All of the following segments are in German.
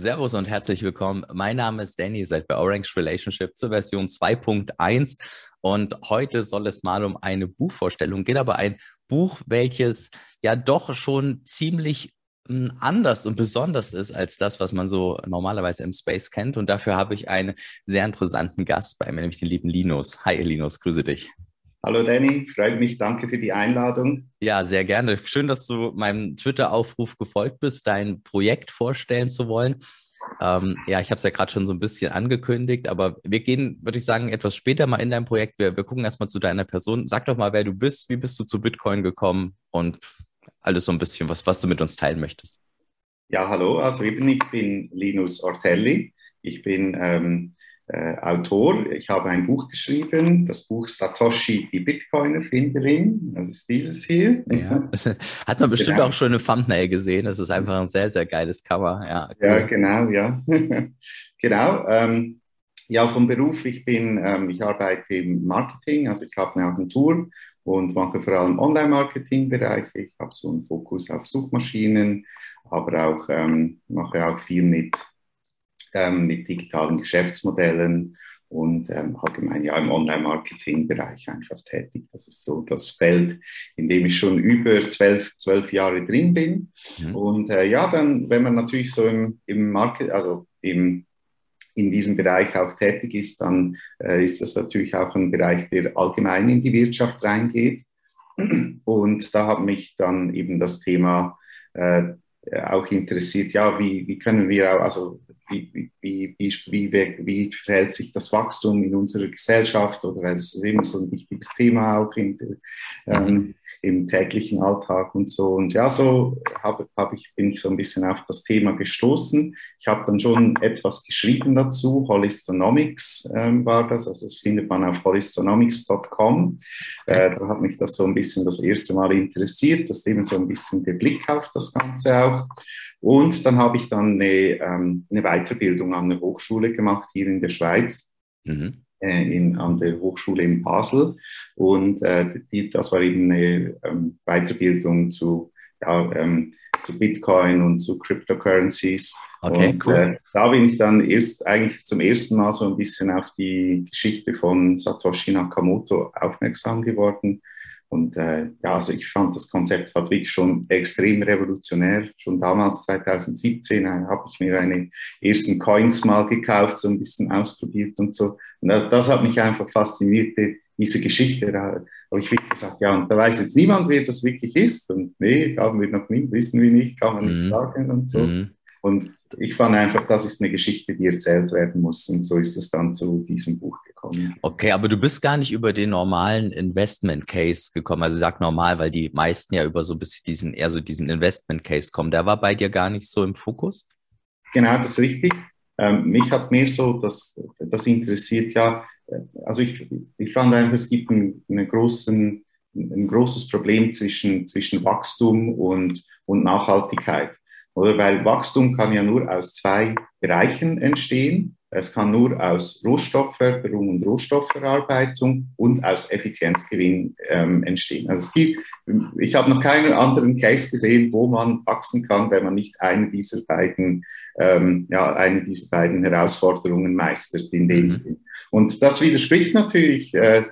Servus und herzlich willkommen. Mein Name ist Danny, seid bei Orange Relationship zur Version 2.1 und heute soll es mal um eine Buchvorstellung gehen, aber ein Buch, welches ja doch schon ziemlich hm, anders und besonders ist als das, was man so normalerweise im Space kennt. Und dafür habe ich einen sehr interessanten Gast bei mir, nämlich den lieben Linus. Hi Linus, grüße dich. Hallo Danny, freut mich, danke für die Einladung. Ja, sehr gerne. Schön, dass du meinem Twitter-Aufruf gefolgt bist, dein Projekt vorstellen zu wollen. Ähm, ja, ich habe es ja gerade schon so ein bisschen angekündigt, aber wir gehen, würde ich sagen, etwas später mal in dein Projekt. Wir, wir gucken erstmal zu deiner Person. Sag doch mal, wer du bist, wie bist du zu Bitcoin gekommen und alles so ein bisschen, was, was du mit uns teilen möchtest. Ja, hallo, also eben, ich bin Linus Ortelli. Ich bin ähm, äh, Autor. Ich habe ein Buch geschrieben, das Buch Satoshi, die Bitcoin-Erfinderin. Das ist dieses hier. Ja. Hat man bestimmt genau. auch schon eine Thumbnail gesehen. Das ist einfach ein sehr, sehr geiles Cover. Ja, cool. ja genau, ja. genau. Ähm, ja, vom Beruf, ich bin, ähm, ich arbeite im Marketing, also ich habe eine Agentur und mache vor allem Online-Marketing-Bereiche. Ich habe so einen Fokus auf Suchmaschinen, aber auch ähm, mache auch viel mit ähm, mit digitalen Geschäftsmodellen und ähm, allgemein ja im Online-Marketing-Bereich einfach tätig. Das ist so das Feld, in dem ich schon über zwölf, zwölf Jahre drin bin. Mhm. Und äh, ja, dann, wenn man natürlich so im, im Market, also im, in diesem Bereich auch tätig ist, dann äh, ist das natürlich auch ein Bereich, der allgemein in die Wirtschaft reingeht. Und da hat mich dann eben das Thema äh, auch interessiert, ja, wie, wie können wir auch, also wie, wie, wie, wie, verhält sich das Wachstum in unserer Gesellschaft oder es ist immer so ein wichtiges Thema auch in, ähm, im täglichen Alltag und so. Und ja, so hab, hab ich, bin ich so ein bisschen auf das Thema gestoßen. Ich habe dann schon etwas geschrieben dazu. Holistonomics ähm, war das, also das findet man auf holistonomics.com. Äh, da hat mich das so ein bisschen das erste Mal interessiert, das ist eben so ein bisschen der Blick auf das Ganze auch. Und dann habe ich dann eine, ähm, eine Weiterbildung an der Hochschule gemacht hier in der Schweiz. Mhm. Äh, in, an der Hochschule in Basel. Und äh, die, das war eben eine ähm, Weiterbildung zu, ja, ähm, zu Bitcoin und zu Cryptocurrencies. Okay, und, cool. Äh, da bin ich dann erst eigentlich zum ersten Mal so ein bisschen auf die Geschichte von Satoshi Nakamoto aufmerksam geworden. Und äh, ja, also ich fand das Konzept halt wirklich schon extrem revolutionär. Schon damals, 2017, äh, habe ich mir eine ersten Coins mal gekauft, so ein bisschen ausprobiert und so. Und das hat mich einfach fasziniert, diese Geschichte. Da habe ich wirklich gesagt, ja, und da weiß jetzt niemand, wer das wirklich ist. Und nee, haben wir noch nie, wissen wir nicht, kann man mhm. nicht sagen und so. Mhm. Und ich fand einfach, das ist eine Geschichte, die erzählt werden muss. Und so ist es dann zu diesem Buch gekommen. Okay, aber du bist gar nicht über den normalen Investment Case gekommen. Also ich sag normal, weil die meisten ja über so ein bisschen diesen, eher so diesen Investment Case kommen. Der war bei dir gar nicht so im Fokus? Genau, das ist richtig. Ähm, mich hat mehr so, das, das interessiert ja, äh, also ich, ich fand einfach, es gibt einen, einen großen, ein großes Problem zwischen, zwischen Wachstum und, und Nachhaltigkeit. Oder weil Wachstum kann ja nur aus zwei Bereichen entstehen. Es kann nur aus Rohstoffförderung und Rohstoffverarbeitung und aus Effizienzgewinn ähm, entstehen. Also es gibt, ich habe noch keinen anderen Case gesehen, wo man wachsen kann, wenn man nicht eine dieser beiden, ähm, ja, eine dieser beiden Herausforderungen meistert in dem mhm. Sinn. Und das widerspricht natürlich äh,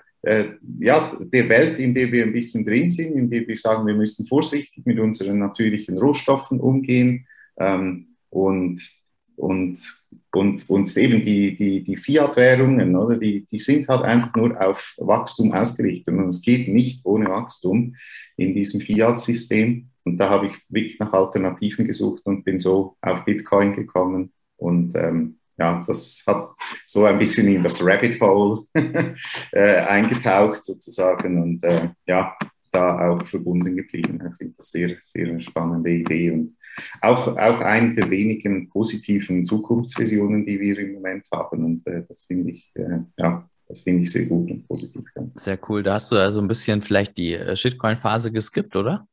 ja, der Welt, in der wir ein bisschen drin sind, in der wir sagen, wir müssen vorsichtig mit unseren natürlichen Rohstoffen umgehen ähm, und, und, und, und eben die, die, die Fiat-Währungen, die, die sind halt einfach nur auf Wachstum ausgerichtet und es geht nicht ohne Wachstum in diesem Fiat-System. Und da habe ich wirklich nach Alternativen gesucht und bin so auf Bitcoin gekommen und ähm, ja, das hat so ein bisschen in das Rabbit Hole äh, eingetaucht sozusagen und äh, ja, da auch verbunden geblieben. Ich finde das sehr, sehr spannende Idee und auch, auch eine der wenigen positiven Zukunftsvisionen, die wir im Moment haben. Und äh, das finde ich, äh, ja, das finde ich sehr gut und positiv. Sehr cool. Da hast du also ein bisschen vielleicht die äh, Shitcoin-Phase geskippt, oder?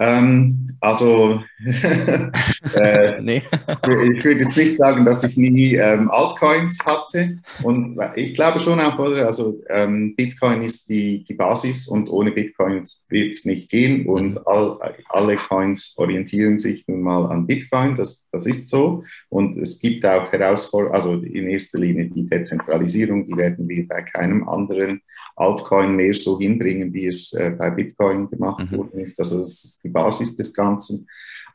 Ähm, also, äh, nee. ich würde jetzt nicht sagen, dass ich nie ähm, Altcoins hatte. Und ich glaube schon auch, oder? Also, ähm, Bitcoin ist die, die Basis und ohne Bitcoin wird es nicht gehen. Und mhm. all, alle Coins orientieren sich nun mal an Bitcoin. Das, das ist so. Und es gibt auch Herausforderungen, also in erster Linie die Dezentralisierung, die werden wir bei keinem anderen Altcoin mehr so hinbringen, wie es äh, bei Bitcoin gemacht mhm. worden ist. Also, das ist die Basis des Ganzen.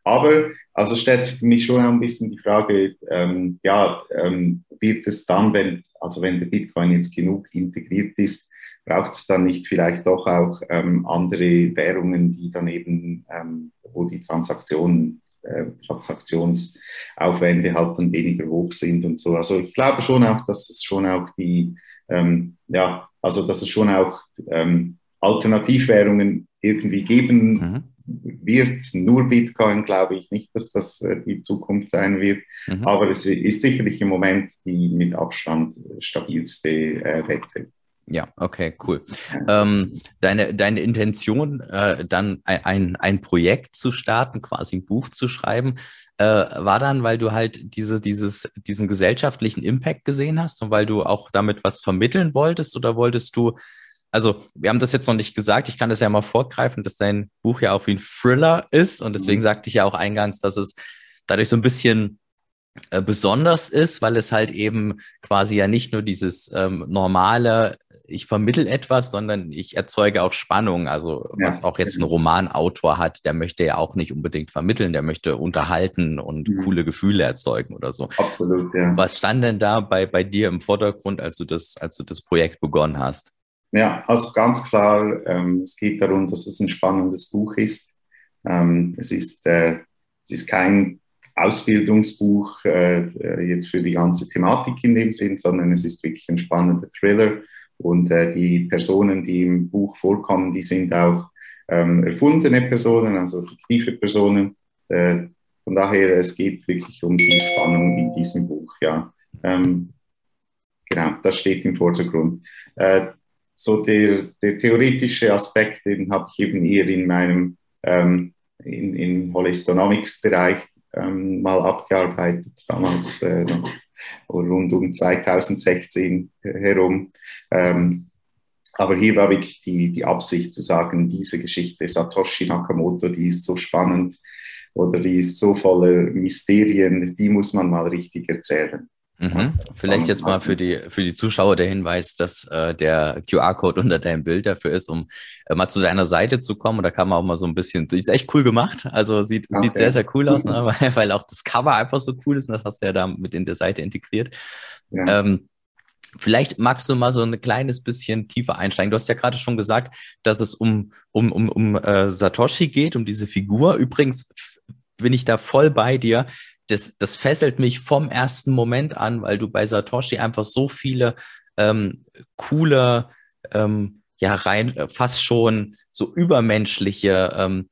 Aber also stellt sich für mich schon ein bisschen die Frage, ähm, ja, ähm, wird es dann, wenn, also wenn der Bitcoin jetzt genug integriert ist, braucht es dann nicht vielleicht doch auch ähm, andere Währungen, die dann eben, ähm, wo die Transaktionen, äh, Transaktionsaufwände halt dann weniger hoch sind und so. Also ich glaube schon auch, dass es schon auch die, ähm, ja, also dass es schon auch ähm, Alternativwährungen irgendwie geben mhm wird nur Bitcoin, glaube ich nicht, dass das äh, die Zukunft sein wird. Mhm. Aber es ist sicherlich im Moment die mit Abstand stabilste äh, Wette. Ja, okay, cool. Ähm, deine, deine Intention, äh, dann ein, ein Projekt zu starten, quasi ein Buch zu schreiben, äh, war dann, weil du halt diese, dieses, diesen gesellschaftlichen Impact gesehen hast und weil du auch damit was vermitteln wolltest oder wolltest du also wir haben das jetzt noch nicht gesagt, ich kann das ja mal vorgreifen, dass dein Buch ja auch wie ein Thriller ist und deswegen mhm. sagte ich ja auch eingangs, dass es dadurch so ein bisschen äh, besonders ist, weil es halt eben quasi ja nicht nur dieses ähm, normale, ich vermittel etwas, sondern ich erzeuge auch Spannung. Also ja. was auch jetzt ein Romanautor hat, der möchte ja auch nicht unbedingt vermitteln, der möchte unterhalten und mhm. coole Gefühle erzeugen oder so. Absolut, ja. Was stand denn da bei, bei dir im Vordergrund, als du das, als du das Projekt begonnen hast? Ja, also ganz klar, ähm, es geht darum, dass es ein spannendes Buch ist. Ähm, es, ist äh, es ist kein Ausbildungsbuch äh, jetzt für die ganze Thematik in dem Sinn, sondern es ist wirklich ein spannender Thriller. Und äh, die Personen, die im Buch vorkommen, die sind auch ähm, erfundene Personen, also fiktive Personen. Äh, von daher, es geht wirklich um die Spannung in diesem Buch. Ja. Ähm, genau, das steht im Vordergrund. Äh, so der, der theoretische Aspekt, den habe ich eben eher in meinem ähm, in, in Holistonomics-Bereich ähm, mal abgearbeitet, damals äh, rund um 2016 herum. Ähm, aber hier war wirklich die, die Absicht zu sagen, diese Geschichte Satoshi Nakamoto, die ist so spannend oder die ist so voller Mysterien, die muss man mal richtig erzählen. Mhm. Vielleicht jetzt mal für die, für die Zuschauer der Hinweis, dass äh, der QR-Code unter deinem Bild dafür ist, um äh, mal zu deiner Seite zu kommen. Und da kann man auch mal so ein bisschen, ist echt cool gemacht. Also sieht, okay. sieht sehr, sehr cool aus, ne? weil, weil auch das Cover einfach so cool ist. Und das hast du ja da mit in der Seite integriert. Ja. Ähm, Vielleicht magst du mal so ein kleines bisschen tiefer einsteigen. Du hast ja gerade schon gesagt, dass es um, um, um, um äh, Satoshi geht, um diese Figur. Übrigens bin ich da voll bei dir das, das fesselt mich vom ersten Moment an, weil du bei Satoshi einfach so viele ähm, coole, ähm, ja, rein fast schon so übermenschliche, ähm,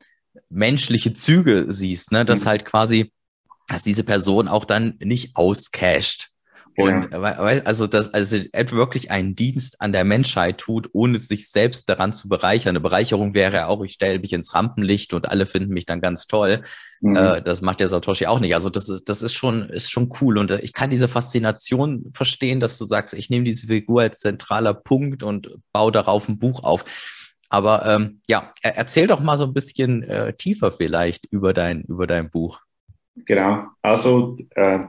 menschliche Züge siehst, ne? Dass mhm. halt quasi, dass diese Person auch dann nicht auscasht. Und ja. also, dass also Ed wirklich einen Dienst an der Menschheit tut, ohne sich selbst daran zu bereichern. Eine Bereicherung wäre auch, ich stelle mich ins Rampenlicht und alle finden mich dann ganz toll. Mhm. Äh, das macht der Satoshi auch nicht. Also das ist, das ist schon, ist schon cool. Und ich kann diese Faszination verstehen, dass du sagst, ich nehme diese Figur als zentraler Punkt und baue darauf ein Buch auf. Aber ähm, ja, erzähl doch mal so ein bisschen äh, tiefer vielleicht über dein, über dein Buch. Genau. Also äh,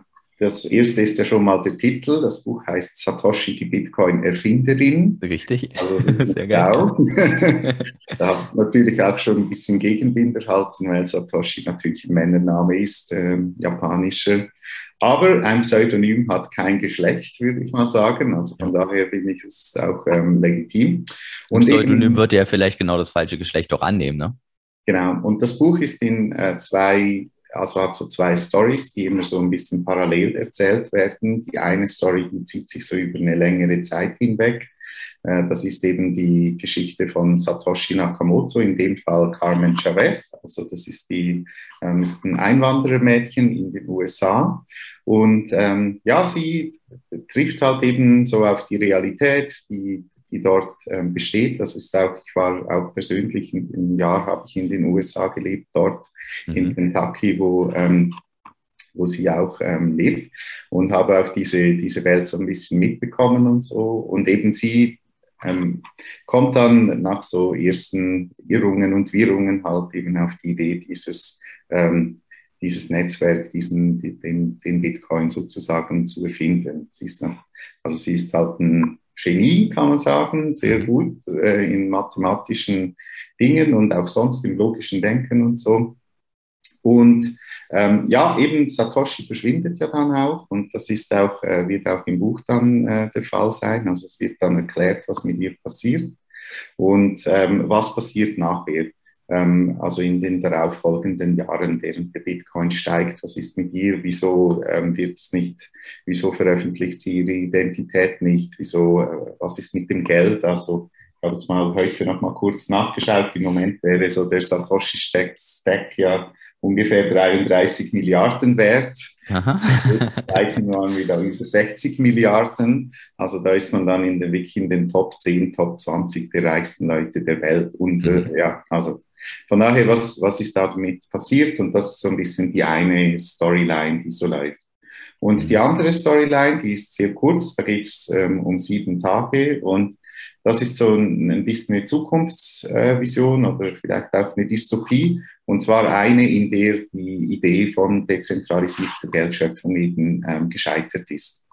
das erste ist ja schon mal der Titel. Das Buch heißt Satoshi, die Bitcoin-Erfinderin. Richtig. Also Sehr geil. da hat natürlich auch schon ein bisschen Gegenwind erhalten, weil Satoshi natürlich ein Männername ist, äh, japanischer. Aber ein Pseudonym hat kein Geschlecht, würde ich mal sagen. Also von daher bin ich es auch ähm, legitim. Und ein Pseudonym eben, wird ja vielleicht genau das falsche Geschlecht auch annehmen, ne? Genau. Und das Buch ist in äh, zwei also hat so zwei Stories, die immer so ein bisschen parallel erzählt werden. Die eine Story, die zieht sich so über eine längere Zeit hinweg. Äh, das ist eben die Geschichte von Satoshi Nakamoto, in dem Fall Carmen Chavez. Also das ist, die, ähm, ist ein Einwanderermädchen in den USA. Und ähm, ja, sie trifft halt eben so auf die Realität, die die dort ähm, besteht. Das ist auch, ich war auch persönlich ein, Jahr habe ich in den USA gelebt, dort mhm. in Kentucky, wo ähm, wo sie auch ähm, lebt und habe auch diese, diese Welt so ein bisschen mitbekommen und so. Und eben sie ähm, kommt dann nach so ersten Irrungen und Wirrungen halt eben auf die Idee, dieses, ähm, dieses Netzwerk, diesen, den, den Bitcoin sozusagen zu erfinden. Sie ist dann, also sie ist halt ein Genie, kann man sagen, sehr mhm. gut äh, in mathematischen Dingen und auch sonst im logischen Denken und so. Und ähm, ja, eben Satoshi verschwindet ja dann auch und das ist auch, äh, wird auch im Buch dann äh, der Fall sein. Also es wird dann erklärt, was mit ihr passiert und ähm, was passiert nachher. Ähm, also in den darauffolgenden Jahren, während der Bitcoin steigt, was ist mit ihr? Wieso ähm, wird es nicht? Wieso veröffentlicht sie ihre Identität nicht? Wieso? Äh, was ist mit dem Geld? Also ich habe jetzt mal heute noch mal kurz nachgeschaut. Im Moment wäre so der Satoshi Stack ja ungefähr 33 Milliarden wert. Seiten waren wir da über 60 Milliarden. Also da ist man dann in der wirklich in den Top 10, Top 20 der reichsten Leute der Welt. Und äh, mhm. ja, also von daher, was, was ist da damit passiert? Und das ist so ein bisschen die eine Storyline, die so läuft. Und die andere Storyline, die ist sehr kurz, da geht es ähm, um sieben Tage und das ist so ein, ein bisschen eine Zukunftsvision äh, oder vielleicht auch eine Dystopie. Und zwar eine, in der die Idee von dezentralisierter Geldschöpfung eben ähm, gescheitert ist.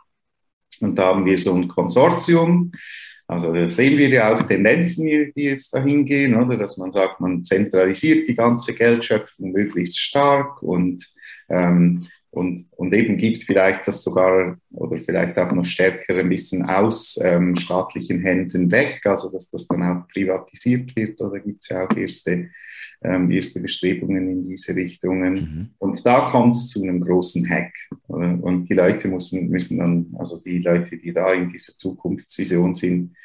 Und da haben wir so ein Konsortium. Also da sehen wir ja auch Tendenzen, die jetzt dahin gehen, oder? dass man sagt, man zentralisiert die ganze Geldschöpfung möglichst stark und ähm, und, und eben gibt vielleicht das sogar oder vielleicht auch noch stärker ein bisschen aus ähm, staatlichen Händen weg, also dass das dann auch privatisiert wird oder gibt es ja auch erste, ähm, erste Bestrebungen in diese Richtungen. Mhm. Und da kommt es zu einem großen Hack. Und die Leute müssen, müssen dann, also die Leute, die da in dieser Zukunftsvision sind,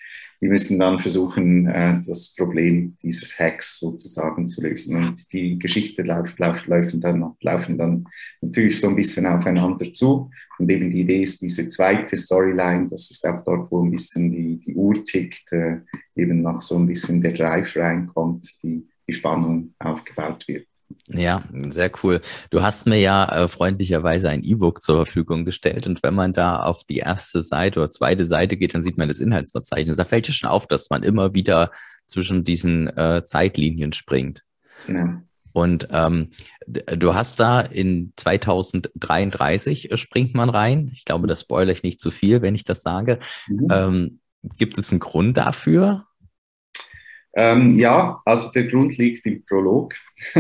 die müssen dann versuchen, äh, das Problem dieses Hacks sozusagen zu lösen. Und die Geschichte läuft, läuft, laufen, dann, laufen dann natürlich so ein bisschen aufeinander zu. Und eben die Idee ist diese zweite Storyline, das ist auch dort, wo ein bisschen die, die Uhr tickt, äh, eben nach so ein bisschen der Drive reinkommt, die, die Spannung aufgebaut wird. Ja, sehr cool. Du hast mir ja äh, freundlicherweise ein E-Book zur Verfügung gestellt und wenn man da auf die erste Seite oder zweite Seite geht, dann sieht man das Inhaltsverzeichnis. Da fällt ja schon auf, dass man immer wieder zwischen diesen äh, Zeitlinien springt. Ja. Und ähm, du hast da in 2033 äh, springt man rein. Ich glaube, das spoilere ich nicht zu viel, wenn ich das sage. Mhm. Ähm, gibt es einen Grund dafür? Ähm, ja, also der Grund liegt im Prolog,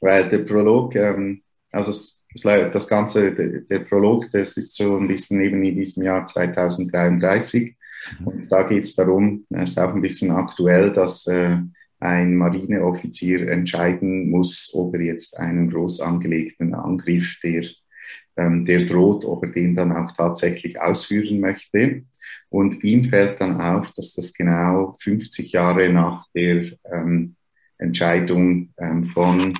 weil der Prolog, ähm, also das Ganze, der, der, Prolog, das ist so ein bisschen eben in diesem Jahr 2033 mhm. und da geht es darum, es ist auch ein bisschen aktuell, dass äh, ein Marineoffizier entscheiden muss, ob er jetzt einen groß angelegten Angriff, der, ähm, der droht, ob er den dann auch tatsächlich ausführen möchte. Und ihm fällt dann auf, dass das genau 50 Jahre nach der ähm, Entscheidung ähm, von,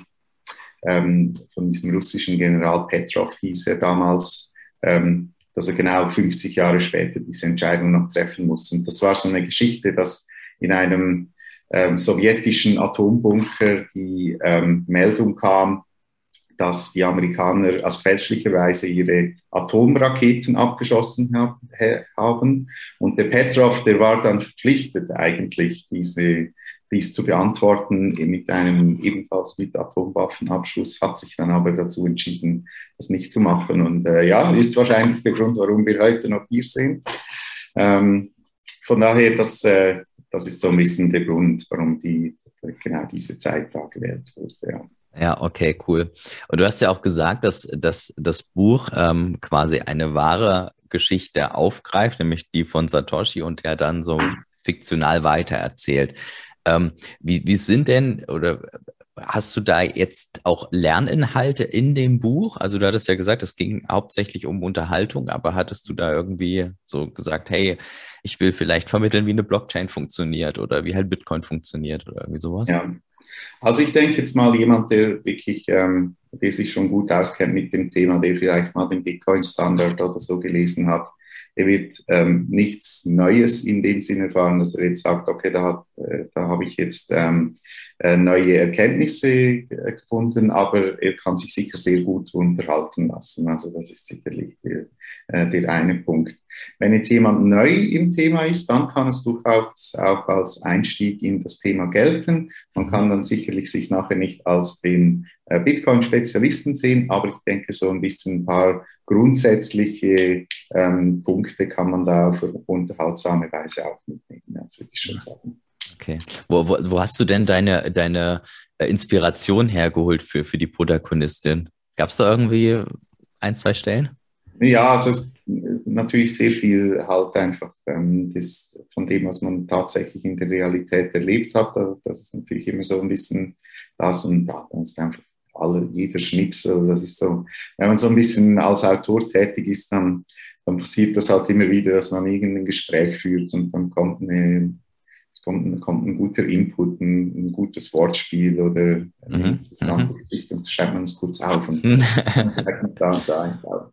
ähm, von diesem russischen General Petrov hieß er damals, ähm, dass er genau 50 Jahre später diese Entscheidung noch treffen muss. Und das war so eine Geschichte, dass in einem ähm, sowjetischen Atombunker die ähm, Meldung kam, dass die Amerikaner also fälschlicherweise ihre Atomraketen abgeschossen haben. Und der Petrov, der war dann verpflichtet eigentlich, diese, dies zu beantworten mit einem ebenfalls mit Atomwaffenabschluss, hat sich dann aber dazu entschieden, das nicht zu machen. Und äh, ja, ist wahrscheinlich der Grund, warum wir heute noch hier sind. Ähm, von daher, das, äh, das ist so ein bisschen der Grund, warum die, genau diese Zeit da gewählt wurde. Ja. Ja, okay, cool. Und du hast ja auch gesagt, dass, dass das Buch ähm, quasi eine wahre Geschichte aufgreift, nämlich die von Satoshi und der dann so fiktional weitererzählt. Ähm, wie, wie sind denn oder hast du da jetzt auch Lerninhalte in dem Buch? Also du hattest ja gesagt, es ging hauptsächlich um Unterhaltung, aber hattest du da irgendwie so gesagt, hey, ich will vielleicht vermitteln, wie eine Blockchain funktioniert oder wie halt Bitcoin funktioniert oder irgendwie sowas? Ja, also ich denke jetzt mal jemand, der wirklich, ähm, der sich schon gut auskennt mit dem Thema, der vielleicht mal den Bitcoin-Standard oder so gelesen hat, er wird ähm, nichts Neues in dem Sinne erfahren, dass er jetzt sagt, okay, da, äh, da habe ich jetzt ähm, äh, neue Erkenntnisse äh, gefunden, aber er kann sich sicher sehr gut unterhalten lassen. Also das ist sicherlich der, der eine Punkt. Wenn jetzt jemand neu im Thema ist, dann kann es durchaus auch als Einstieg in das Thema gelten. Man kann dann sicherlich sich nachher nicht als den Bitcoin-Spezialisten sehen, aber ich denke, so ein bisschen ein paar grundsätzliche ähm, Punkte kann man da auf unterhaltsame Weise auch mitnehmen, das würde ich schon sagen. Okay. Wo, wo, wo hast du denn deine, deine äh, Inspiration hergeholt für, für die Protagonistin? Gab es da irgendwie ein, zwei Stellen? Ja, also es, natürlich sehr viel halt einfach ähm, das, von dem, was man tatsächlich in der Realität erlebt hat. Das ist natürlich immer so ein bisschen das und da ist einfach alle, jeder Schnipsel. Das ist so, wenn man so ein bisschen als Autor tätig ist, dann, dann passiert das halt immer wieder, dass man irgendein Gespräch führt und dann kommt eine es kommt, kommt ein guter Input, ein, ein gutes Wortspiel oder eine mhm. interessante mhm. Geschichte und schreibt man es kurz auf und so. da, da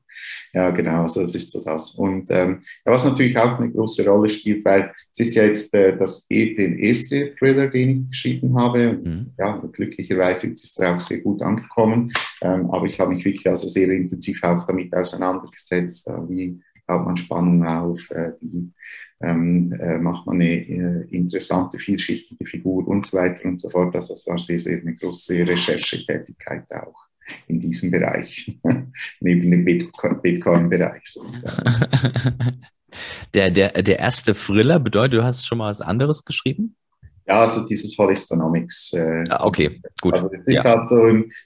Ja, genau, also das ist so das. Und ähm, was natürlich auch eine große Rolle spielt, weil es ist ja jetzt äh, das, den erste Thriller, den ich geschrieben habe. Mhm. Ja, glücklicherweise ist er auch sehr gut angekommen. Ähm, aber ich habe mich wirklich also sehr intensiv auch damit auseinandergesetzt, äh, wie baut man Spannung auf, äh, wie ähm, äh, macht man eine äh, interessante, vielschichtige Figur und so weiter und so fort. Also das war sehr, sehr eine große Recherchetätigkeit auch in diesem Bereich, neben dem Bitcoin-Bereich sozusagen. Der, der, der erste Thriller bedeutet, du hast schon mal was anderes geschrieben? Ja, also dieses Holistonomics. Äh, ah, okay, gut. Also es ist ja. halt so,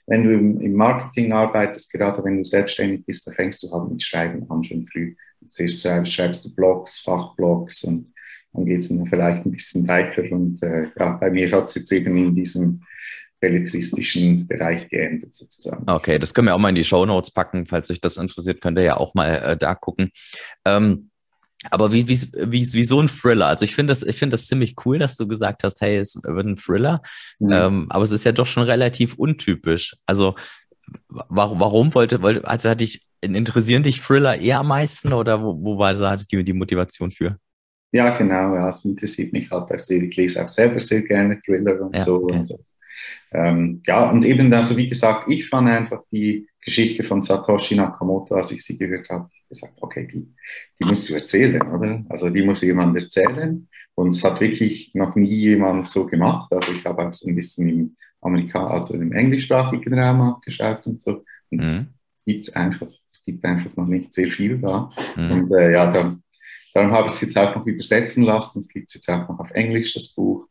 wenn du im Marketing arbeitest, gerade wenn du selbstständig bist, da fängst du halt mit Schreiben an schon früh. Zuerst schreibst du Blogs, Fachblogs und dann geht es dann vielleicht ein bisschen weiter. Und äh, ja, bei mir hat es jetzt eben in diesem belletristischen Bereich geendet sozusagen. Okay, das können wir auch mal in die Show Notes packen. Falls euch das interessiert, könnt ihr ja auch mal äh, da gucken. Ähm, aber wie, wie, wie, wie so ein Thriller. Also ich finde das, ich finde das ziemlich cool, dass du gesagt hast, hey, es wird ein Thriller. Mhm. Ähm, aber es ist ja doch schon relativ untypisch. Also warum, warum wollte, wollte, also hatte ich, interessieren dich Thriller eher am meisten oder wo, wo war da die, die Motivation für? Ja, genau, ja, es interessiert mich halt auch sehr. Ich lese auch selber sehr gerne Thriller und ja, so. Okay. Und so. Ähm, ja, und eben, also wie gesagt, ich fand einfach die Geschichte von Satoshi Nakamoto, als ich sie gehört habe, gesagt, okay, die, die musst du erzählen, oder? Also die muss jemand erzählen. Und es hat wirklich noch nie jemand so gemacht. Also ich habe auch so ein bisschen im Amerika also im englischsprachigen Raum abgeschaut und so. Und mhm. es gibt einfach, es gibt einfach noch nicht sehr viel da. Mhm. Und äh, ja, dann, darum habe ich es jetzt auch noch übersetzen lassen. Es gibt jetzt auch noch auf Englisch, das Buch.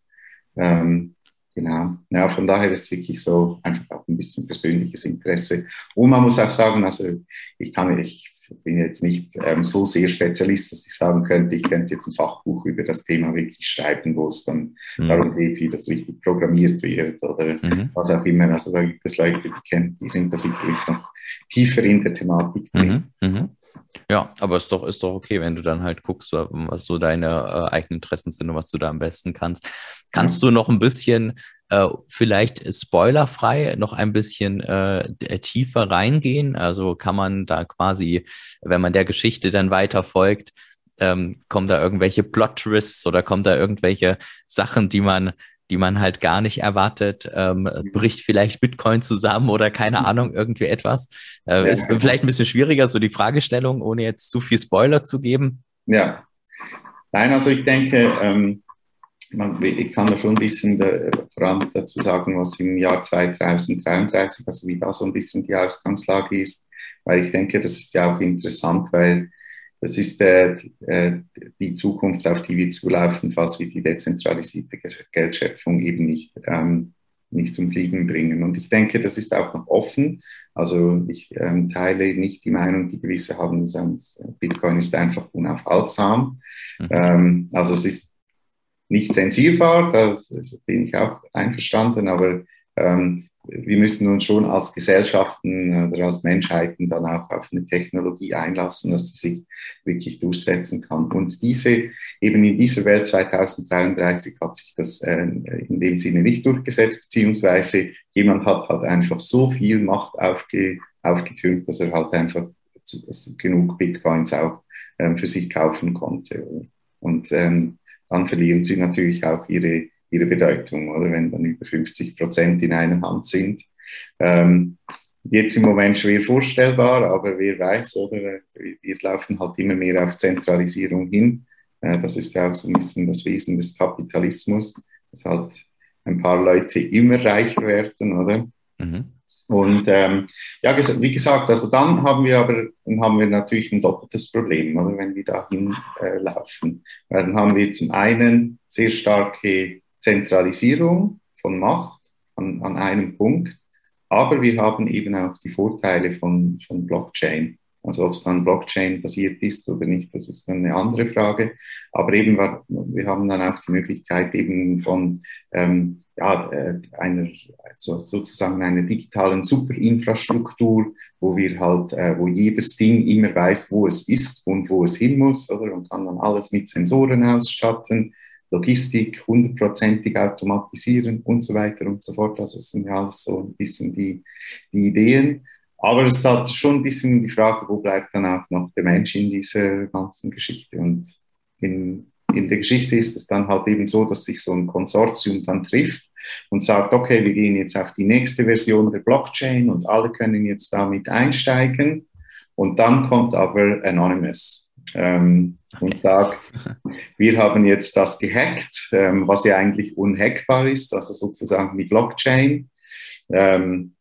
Ähm, Genau. Ja, von daher ist es wirklich so einfach auch ein bisschen persönliches Interesse. Und man muss auch sagen, also ich kann, ich bin jetzt nicht ähm, so sehr Spezialist, dass ich sagen könnte, ich könnte jetzt ein Fachbuch über das Thema wirklich schreiben, wo es dann mhm. darum geht, wie das richtig programmiert wird oder mhm. was auch immer. Also da gibt es Leute, die kennen, die sind da sicherlich noch tiefer in der Thematik drin. Mhm. Ja, aber ist doch, ist doch okay, wenn du dann halt guckst, was so deine äh, eigenen Interessen sind und was du da am besten kannst. Kannst du noch ein bisschen, äh, vielleicht spoilerfrei, noch ein bisschen äh, tiefer reingehen? Also kann man da quasi, wenn man der Geschichte dann weiter folgt, ähm, kommen da irgendwelche Plot-Twists oder kommen da irgendwelche Sachen, die man die man halt gar nicht erwartet, ähm, mhm. bricht vielleicht Bitcoin zusammen oder keine mhm. Ahnung, irgendwie etwas. Äh, ist vielleicht ein bisschen schwieriger, so die Fragestellung, ohne jetzt zu viel Spoiler zu geben. Ja. Nein, also ich denke, ähm, man, ich kann da schon ein bisschen da, vor allem dazu sagen, was im Jahr 2033, also wie da so ein bisschen die Ausgangslage ist, weil ich denke, das ist ja auch interessant, weil das ist äh, die Zukunft, auf die wir zulaufen, falls wir die dezentralisierte Geldschöpfung eben nicht, ähm, nicht zum Fliegen bringen. Und ich denke, das ist auch noch offen. Also ich ähm, teile nicht die Meinung, die gewisse haben, sonst Bitcoin ist einfach unaufhaltsam. Mhm. Ähm, also es ist nicht zensierbar, da bin ich auch einverstanden, aber ähm, wir müssen uns schon als Gesellschaften oder als Menschheiten dann auch auf eine Technologie einlassen, dass sie sich wirklich durchsetzen kann. Und diese, eben in dieser Welt 2033 hat sich das äh, in dem Sinne nicht durchgesetzt, beziehungsweise jemand hat halt einfach so viel Macht aufge, aufgetürmt, dass er halt einfach genug Bitcoins auch ähm, für sich kaufen konnte. Und ähm, dann verlieren sie natürlich auch ihre, ihre Bedeutung, oder wenn dann über 50 Prozent in einer Hand sind. Ähm, jetzt im Moment schwer vorstellbar, aber wer weiß, oder wir laufen halt immer mehr auf Zentralisierung hin. Äh, das ist ja auch so ein bisschen das Wesen des Kapitalismus, dass halt ein paar Leute immer reicher werden, oder? Mhm. Und ähm, ja, wie gesagt, also dann haben wir aber dann haben wir natürlich ein doppeltes Problem, oder, wenn wir dahin äh, laufen. Weil dann haben wir zum einen sehr starke Zentralisierung von Macht an, an einem Punkt, aber wir haben eben auch die Vorteile von, von Blockchain. Also ob es dann Blockchain basiert ist oder nicht, das ist dann eine andere Frage. Aber eben, wir haben dann auch die Möglichkeit eben von ähm, ja, äh, einer so, sozusagen einer digitalen Superinfrastruktur, wo wir halt, äh, wo jedes Ding immer weiß, wo es ist und wo es hin muss, oder? Und kann dann alles mit Sensoren ausstatten, Logistik hundertprozentig automatisieren und so weiter und so fort. Also das sind ja alles so ein bisschen die, die Ideen. Aber es ist halt schon ein bisschen die Frage, wo bleibt dann auch noch der Mensch in dieser ganzen Geschichte? Und in, in der Geschichte ist es dann halt eben so, dass sich so ein Konsortium dann trifft und sagt, okay, wir gehen jetzt auf die nächste Version der Blockchain und alle können jetzt damit einsteigen. Und dann kommt aber Anonymous ähm, okay. und sagt, wir haben jetzt das gehackt, ähm, was ja eigentlich unhackbar ist, also sozusagen die Blockchain. Ähm,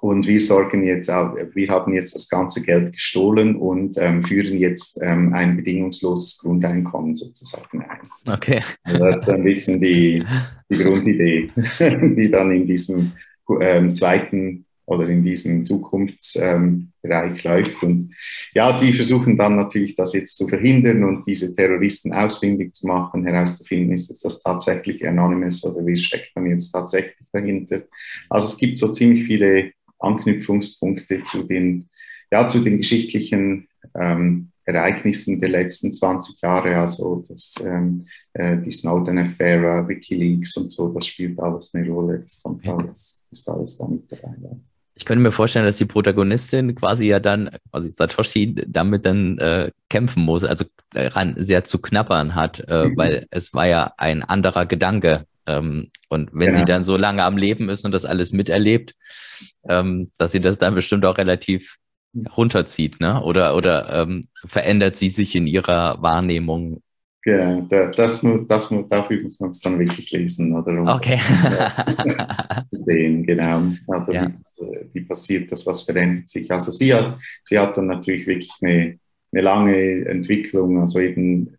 und wir sorgen jetzt auch, wir haben jetzt das ganze Geld gestohlen und ähm, führen jetzt ähm, ein bedingungsloses Grundeinkommen sozusagen ein. Okay. Also das ist ein bisschen die, die Grundidee, die dann in diesem ähm, zweiten oder in diesem Zukunftsbereich läuft. Und ja, die versuchen dann natürlich, das jetzt zu verhindern und diese Terroristen ausfindig zu machen, herauszufinden, ist das tatsächlich Anonymous oder wie steckt man jetzt tatsächlich dahinter. Also es gibt so ziemlich viele Anknüpfungspunkte zu den, ja, zu den geschichtlichen ähm, Ereignissen der letzten 20 Jahre, also das, ähm, äh, die Snowden-Affäre, Wikileaks und so, das spielt alles eine Rolle, das kommt alles, ist alles damit dabei. Ja. Ich könnte mir vorstellen, dass die Protagonistin quasi ja dann, quasi Satoshi, damit dann äh, kämpfen muss, also daran sehr zu knappern hat, äh, mhm. weil es war ja ein anderer Gedanke, ähm, und wenn genau. sie dann so lange am Leben ist und das alles miterlebt, ähm, dass sie das dann bestimmt auch relativ runterzieht, ne? Oder, oder ähm, verändert sie sich in ihrer Wahrnehmung? Genau, das, das, dafür muss man es dann wirklich lesen, oder? Um okay. sehen, genau. Also ja. wie, wie, passiert das, was verändert sich? Also sie hat, sie hat dann natürlich wirklich eine, eine lange Entwicklung, also eben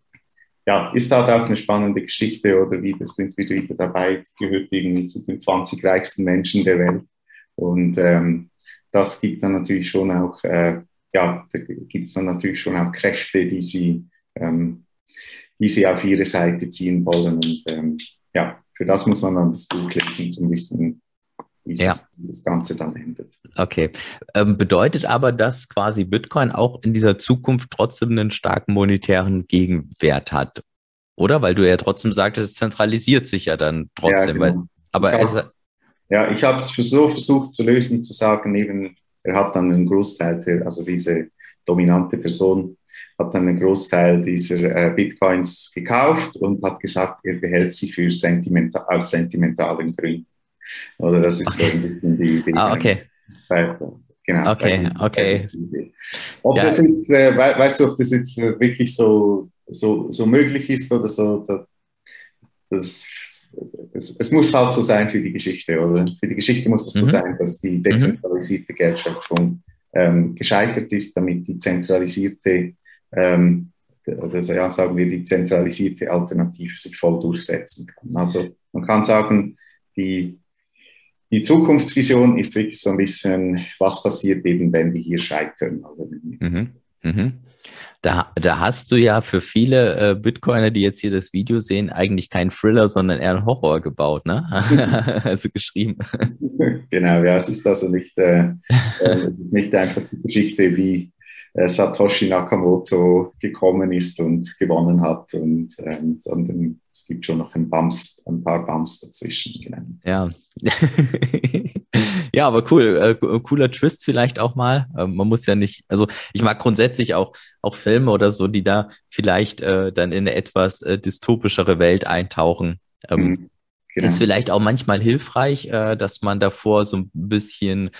ja, ist halt auch eine spannende Geschichte oder wieder sind wir wieder dabei, gehört irgendwie zu den 20 reichsten Menschen der Welt. Und ähm, das gibt dann natürlich schon auch, äh, ja, da gibt es dann natürlich schon auch Kräfte, die sie, ähm, die sie auf ihre Seite ziehen wollen. Und ähm, ja, für das muss man dann das Buch lesen, zum Wissen, wie ja. das Ganze dann endet. Okay. Ähm, bedeutet aber, dass quasi Bitcoin auch in dieser Zukunft trotzdem einen starken monetären Gegenwert hat? Oder? Weil du ja trotzdem sagtest, es zentralisiert sich ja dann trotzdem. Ja, genau. weil, aber ich es, ja, ich habe es so versucht zu lösen, zu sagen, eben, er hat dann einen Großteil, also diese dominante Person, hat dann einen Großteil dieser äh, Bitcoins gekauft und hat gesagt, er behält sie für sentimenta aus sentimentalen Gründen. Oder das ist okay. so ein bisschen die Idee. Ah, okay. Bei, genau. Okay, okay. Ob ja. das jetzt, äh, weißt du, ob das jetzt äh, wirklich so, so, so möglich ist oder so, das, es, es, muss halt so sein für die Geschichte, oder? Für die Geschichte muss es mhm. so sein, dass die dezentralisierte mhm. Geldschöpfung ähm, gescheitert ist, damit die zentralisierte ähm, oder so, ja, sagen wir, die zentralisierte Alternative sich voll durchsetzen kann. Also man kann sagen, die die Zukunftsvision ist wirklich so ein bisschen, was passiert eben, wenn wir hier scheitern. Mhm. Mhm. Da, da hast du ja für viele äh, Bitcoiner, die jetzt hier das Video sehen, eigentlich keinen Thriller, sondern eher einen Horror gebaut, ne? also geschrieben. Genau, ja, es ist also nicht, äh, äh, nicht einfach die Geschichte, wie, Satoshi Nakamoto gekommen ist und gewonnen hat, und, ähm, sondern es gibt schon noch ein, Bums, ein paar Bums dazwischen. Genau. Ja. ja, aber cool. Äh, cooler Twist vielleicht auch mal. Ähm, man muss ja nicht, also ich mag grundsätzlich auch, auch Filme oder so, die da vielleicht äh, dann in eine etwas äh, dystopischere Welt eintauchen. Ähm, mhm. Genau. Ist vielleicht auch manchmal hilfreich, äh, dass man davor so ein bisschen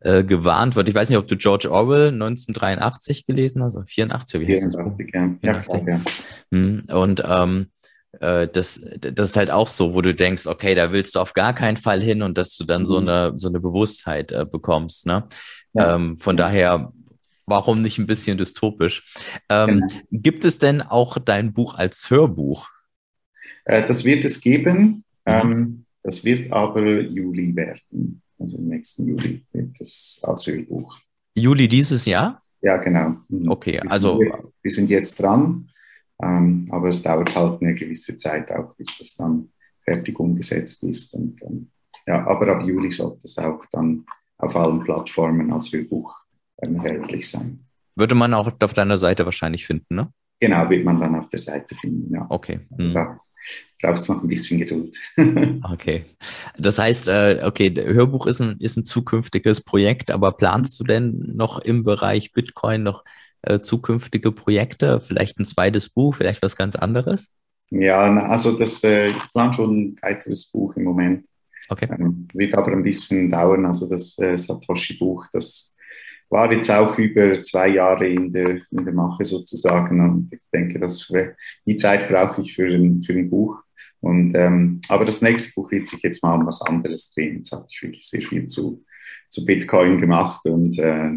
äh, gewarnt wird. Ich weiß nicht, ob du George Orwell 1983 gelesen hast, oder 84, wie heißt 84, das? Ja, 84. ja, klar, ja. Hm, und ähm, äh, das, das ist halt auch so, wo du denkst, okay, da willst du auf gar keinen Fall hin und dass du dann mhm. so eine so eine Bewusstheit äh, bekommst. Ne? Ja. Ähm, von ja. daher, warum nicht ein bisschen dystopisch? Ähm, genau. Gibt es denn auch dein Buch als Hörbuch? Äh, das wird es geben. Mhm. Ähm, das wird aber Juli werden. Also im nächsten Juli wird das als Hörbuch. Juli dieses Jahr? Ja, genau. Mhm. Okay, wir also. Sind jetzt, wir sind jetzt dran, ähm, aber es dauert halt eine gewisse Zeit auch, bis das dann fertig umgesetzt ist. Und, ähm, ja, aber ab Juli sollte es auch dann auf allen Plattformen als Hörbuch erhältlich sein. Würde man auch auf deiner Seite wahrscheinlich finden, ne? Genau, wird man dann auf der Seite finden, ja. Okay. Hm. Da braucht es noch ein bisschen Geduld. okay. Das heißt, äh, okay, Hörbuch ist ein, ist ein zukünftiges Projekt, aber planst du denn noch im Bereich Bitcoin noch äh, zukünftige Projekte? Vielleicht ein zweites Buch, vielleicht was ganz anderes? Ja, also das, äh, ich plane schon ein weiteres Buch im Moment. Okay. Ähm, wird aber ein bisschen dauern. Also das äh, Satoshi-Buch, das war jetzt auch über zwei Jahre in der, in der Mache sozusagen. Und ich denke, dass die Zeit brauche ich für ein, für ein Buch. Und, ähm, aber das nächste Buch wird sich jetzt mal um was anderes drehen. Jetzt habe ich wirklich sehr viel zu, zu Bitcoin gemacht und äh,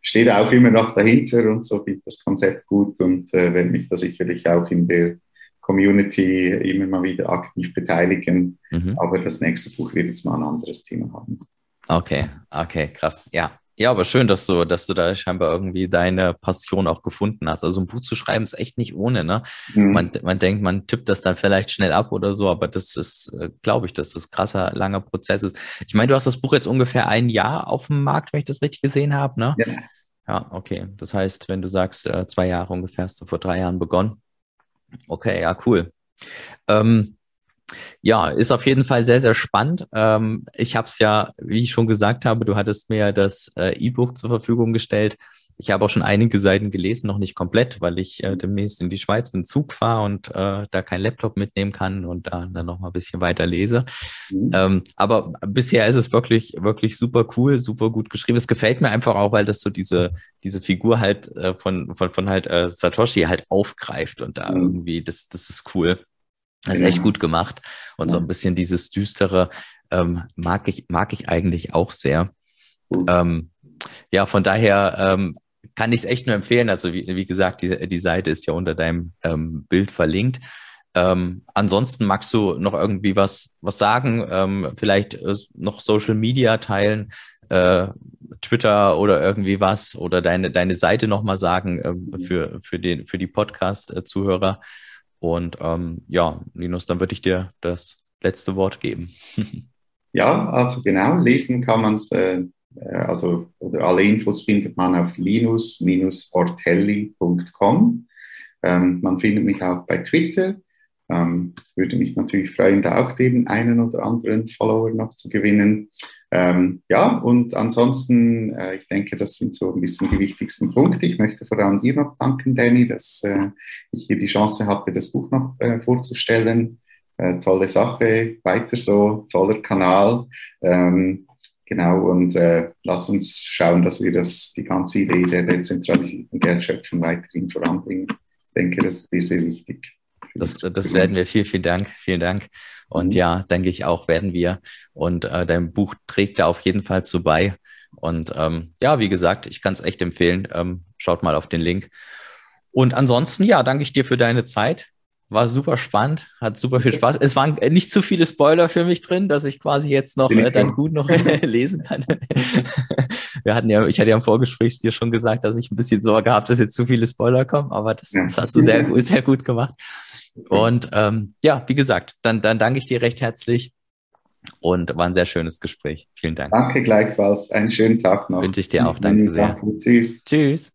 steht auch immer noch dahinter und so finde das Konzept gut und äh, werde mich da sicherlich auch in der Community immer mal wieder aktiv beteiligen. Mhm. Aber das nächste Buch wird jetzt mal ein anderes Thema haben. Okay, okay, krass. Ja, ja, aber schön, dass du, dass du da scheinbar irgendwie deine Passion auch gefunden hast. Also ein Buch zu schreiben ist echt nicht ohne, ne? Mhm. Man, man denkt, man tippt das dann vielleicht schnell ab oder so, aber das ist, äh, glaube ich, dass das krasser, langer Prozess ist. Ich meine, du hast das Buch jetzt ungefähr ein Jahr auf dem Markt, wenn ich das richtig gesehen habe, ne? Ja. Ja, okay. Das heißt, wenn du sagst, äh, zwei Jahre ungefähr hast du vor drei Jahren begonnen. Okay, ja, cool. Ähm, ja, ist auf jeden Fall sehr, sehr spannend. Ähm, ich habe es ja, wie ich schon gesagt habe, du hattest mir das äh, E-Book zur Verfügung gestellt. Ich habe auch schon einige Seiten gelesen, noch nicht komplett, weil ich äh, demnächst in die Schweiz mit dem Zug fahre und äh, da kein Laptop mitnehmen kann und da dann noch mal ein bisschen weiter lese. Mhm. Ähm, aber bisher ist es wirklich, wirklich super cool, super gut geschrieben. Es gefällt mir einfach auch, weil das so diese, diese Figur halt äh, von, von, von halt äh, Satoshi halt aufgreift und da mhm. irgendwie, das, das ist cool. Das ist echt gut gemacht. Und ja. so ein bisschen dieses Düstere ähm, mag, ich, mag ich eigentlich auch sehr. Ähm, ja, von daher ähm, kann ich es echt nur empfehlen. Also wie, wie gesagt, die, die Seite ist ja unter deinem ähm, Bild verlinkt. Ähm, ansonsten magst du noch irgendwie was, was sagen? Ähm, vielleicht äh, noch Social Media teilen, äh, Twitter oder irgendwie was oder deine, deine Seite nochmal sagen äh, für, für, den, für die Podcast-Zuhörer. Und ähm, ja, Linus, dann würde ich dir das letzte Wort geben. ja, also genau, lesen kann man es, äh, äh, also oder alle Infos findet man auf linus-ortelli.com. Ähm, man findet mich auch bei Twitter. Ähm, würde mich natürlich freuen, da auch den einen oder anderen Follower noch zu gewinnen. Ähm, ja, und ansonsten, äh, ich denke, das sind so ein bisschen die wichtigsten Punkte. Ich möchte vor allem dir noch danken, Danny, dass äh, ich hier die Chance hatte, das Buch noch äh, vorzustellen. Äh, tolle Sache, weiter so, toller Kanal. Ähm, genau, und äh, lass uns schauen, dass wir das, die ganze Idee der dezentralisierten Geldschöpfung weiterhin voranbringen. Ich denke, das ist dir sehr wichtig. Das, das werden wir. Vielen, vielen Dank. Vielen Dank. Und mhm. ja, denke ich auch, werden wir. Und äh, dein Buch trägt da auf jeden Fall zu bei. Und ähm, ja, wie gesagt, ich kann es echt empfehlen. Ähm, schaut mal auf den Link. Und ansonsten, ja, danke ich dir für deine Zeit. War super spannend, hat super viel Spaß. Es waren nicht zu viele Spoiler für mich drin, dass ich quasi jetzt noch äh, dann gut noch lesen kann. Wir hatten ja, ich hatte ja im Vorgespräch dir schon gesagt, dass ich ein bisschen Sorge habe, dass jetzt zu viele Spoiler kommen, aber das, das hast du sehr, sehr gut gemacht. Und ähm, ja, wie gesagt, dann, dann danke ich dir recht herzlich und war ein sehr schönes Gespräch. Vielen Dank. Danke gleichfalls. Einen schönen Tag noch. Wünsche ich dir auch. Danke sehr. Tschüss. Tschüss.